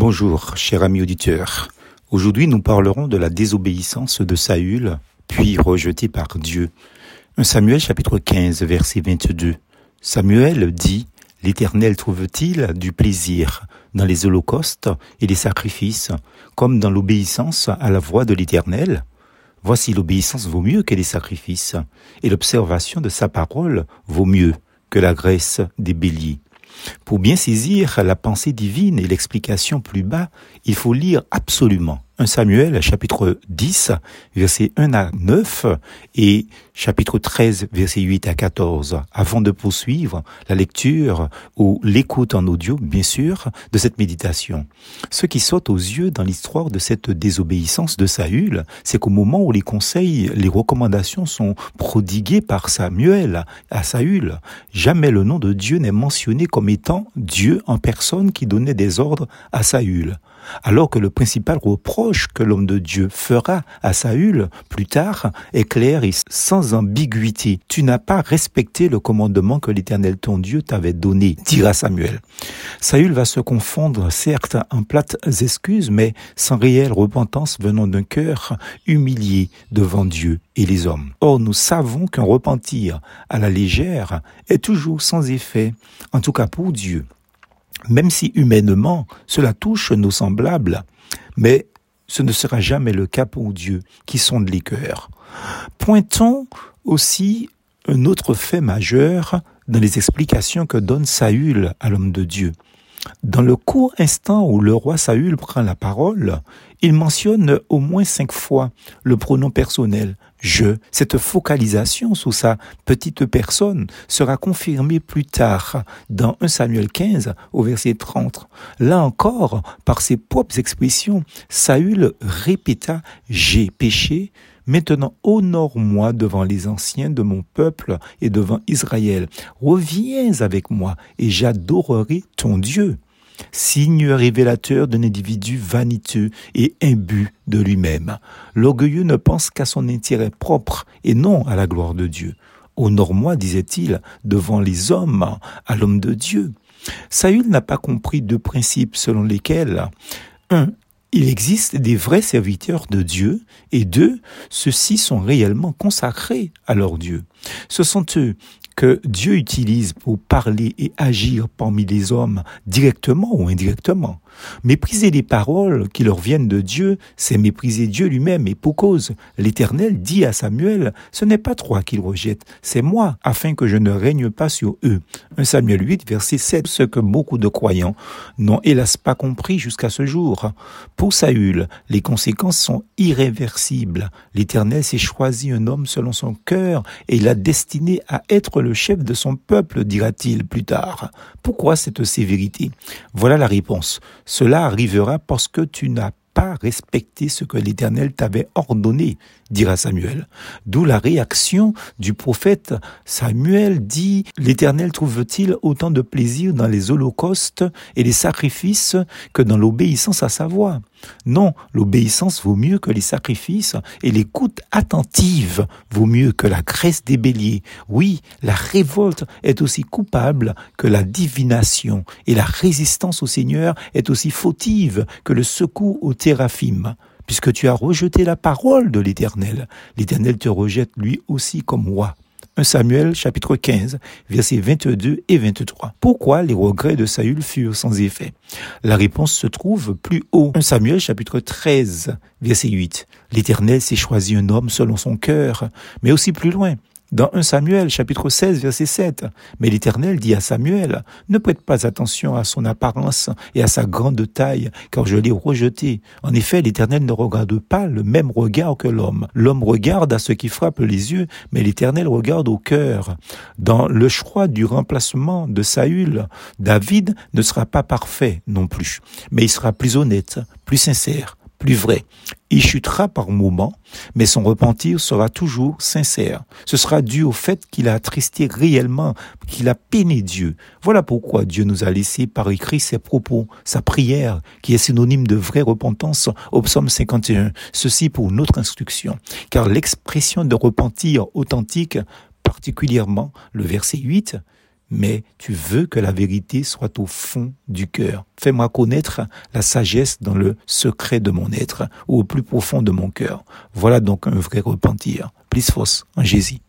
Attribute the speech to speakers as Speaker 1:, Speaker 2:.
Speaker 1: Bonjour, cher ami auditeur. Aujourd'hui, nous parlerons de la désobéissance de Saül, puis rejeté par Dieu. 1 Samuel chapitre 15, verset 22. Samuel dit, L'Éternel trouve-t-il du plaisir dans les holocaustes et les sacrifices, comme dans l'obéissance à la voix de l'Éternel? Voici l'obéissance vaut mieux que les sacrifices, et l'observation de sa parole vaut mieux que la graisse des béliers. Pour bien saisir la pensée divine et l'explication plus bas, il faut lire absolument 1 Samuel chapitre 10 verset 1 à 9 et chapitre 13 verset 8 à 14 avant de poursuivre la lecture ou l'écoute en audio bien sûr de cette méditation. Ce qui saute aux yeux dans l'histoire de cette désobéissance de Saül, c'est qu'au moment où les conseils, les recommandations sont prodiguées par Samuel à Saül, jamais le nom de Dieu n'est mentionné comme étant Dieu en personne qui donnait des ordres à Saül alors que le principal reproche que l'homme de Dieu fera à Saül plus tard est clair et sans ambiguïté. Tu n'as pas respecté le commandement que l'Éternel ton Dieu t'avait donné, dira Samuel. Saül va se confondre, certes, en plates excuses, mais sans réelle repentance venant d'un cœur humilié devant Dieu et les hommes. Or, nous savons qu'un repentir à la légère est toujours sans effet, en tout cas pour Dieu même si humainement cela touche nos semblables, mais ce ne sera jamais le cas pour Dieu qui sonde les cœurs. Pointons aussi un autre fait majeur dans les explications que donne Saül à l'homme de Dieu. Dans le court instant où le roi Saül prend la parole, il mentionne au moins cinq fois le pronom personnel je. Cette focalisation sur sa petite personne sera confirmée plus tard dans 1 Samuel 15 au verset 30. Là encore, par ses propres expressions, Saül répéta J'ai péché, Maintenant, honore-moi devant les anciens de mon peuple et devant Israël. Reviens avec moi et j'adorerai ton Dieu. Signe révélateur d'un individu vaniteux et imbu de lui-même. L'orgueilleux ne pense qu'à son intérêt propre et non à la gloire de Dieu. Honore-moi, disait-il, devant les hommes, à l'homme de Dieu. Saül n'a pas compris deux principes selon lesquels un, il existe des vrais serviteurs de Dieu et deux, ceux-ci sont réellement consacrés à leur Dieu. Ce sont eux que Dieu utilise pour parler et agir parmi les hommes directement ou indirectement. Mépriser les paroles qui leur viennent de Dieu, c'est mépriser Dieu lui-même et pour cause. L'Éternel dit à Samuel, ce n'est pas toi qu'il rejette, c'est moi, afin que je ne règne pas sur eux. 1 Samuel 8, verset 7, ce que beaucoup de croyants n'ont hélas pas compris jusqu'à ce jour. Pour Saül, les conséquences sont irréversibles. L'Éternel s'est choisi un homme selon son cœur et l'a destiné à être le chef de son peuple, dira-t-il plus tard. Pourquoi cette sévérité? Voilà la réponse. Cela arrivera parce que tu n'as pas respecté ce que l'Éternel t'avait ordonné, dira Samuel. D'où la réaction du prophète Samuel dit, l'Éternel trouve-t-il autant de plaisir dans les holocaustes et les sacrifices que dans l'obéissance à sa voix? Non, l'obéissance vaut mieux que les sacrifices et l'écoute attentive vaut mieux que la graisse des béliers. Oui, la révolte est aussi coupable que la divination et la résistance au Seigneur est aussi fautive que le secours au Puisque tu as rejeté la parole de l'Éternel, l'Éternel te rejette lui aussi comme moi. 1 Samuel chapitre 15, versets 22 et 23. Pourquoi les regrets de Saül furent sans effet? La réponse se trouve plus haut. 1 Samuel chapitre 13, verset 8. L'Éternel s'est choisi un homme selon son cœur, mais aussi plus loin dans 1 Samuel chapitre 16 verset 7. Mais l'Éternel dit à Samuel, ne prête pas attention à son apparence et à sa grande taille, car je l'ai rejeté. En effet, l'Éternel ne regarde pas le même regard que l'homme. L'homme regarde à ce qui frappe les yeux, mais l'Éternel regarde au cœur. Dans le choix du remplacement de Saül, David ne sera pas parfait non plus, mais il sera plus honnête, plus sincère, plus vrai. Il chutera par moments, mais son repentir sera toujours sincère. Ce sera dû au fait qu'il a attristé réellement, qu'il a peiné Dieu. Voilà pourquoi Dieu nous a laissé par écrit ses propos, sa prière, qui est synonyme de vraie repentance au psaume 51. Ceci pour notre instruction. Car l'expression de repentir authentique, particulièrement le verset 8, mais tu veux que la vérité soit au fond du cœur. Fais-moi connaître la sagesse dans le secret de mon être ou au plus profond de mon cœur. Voilà donc un vrai repentir. Plus force en.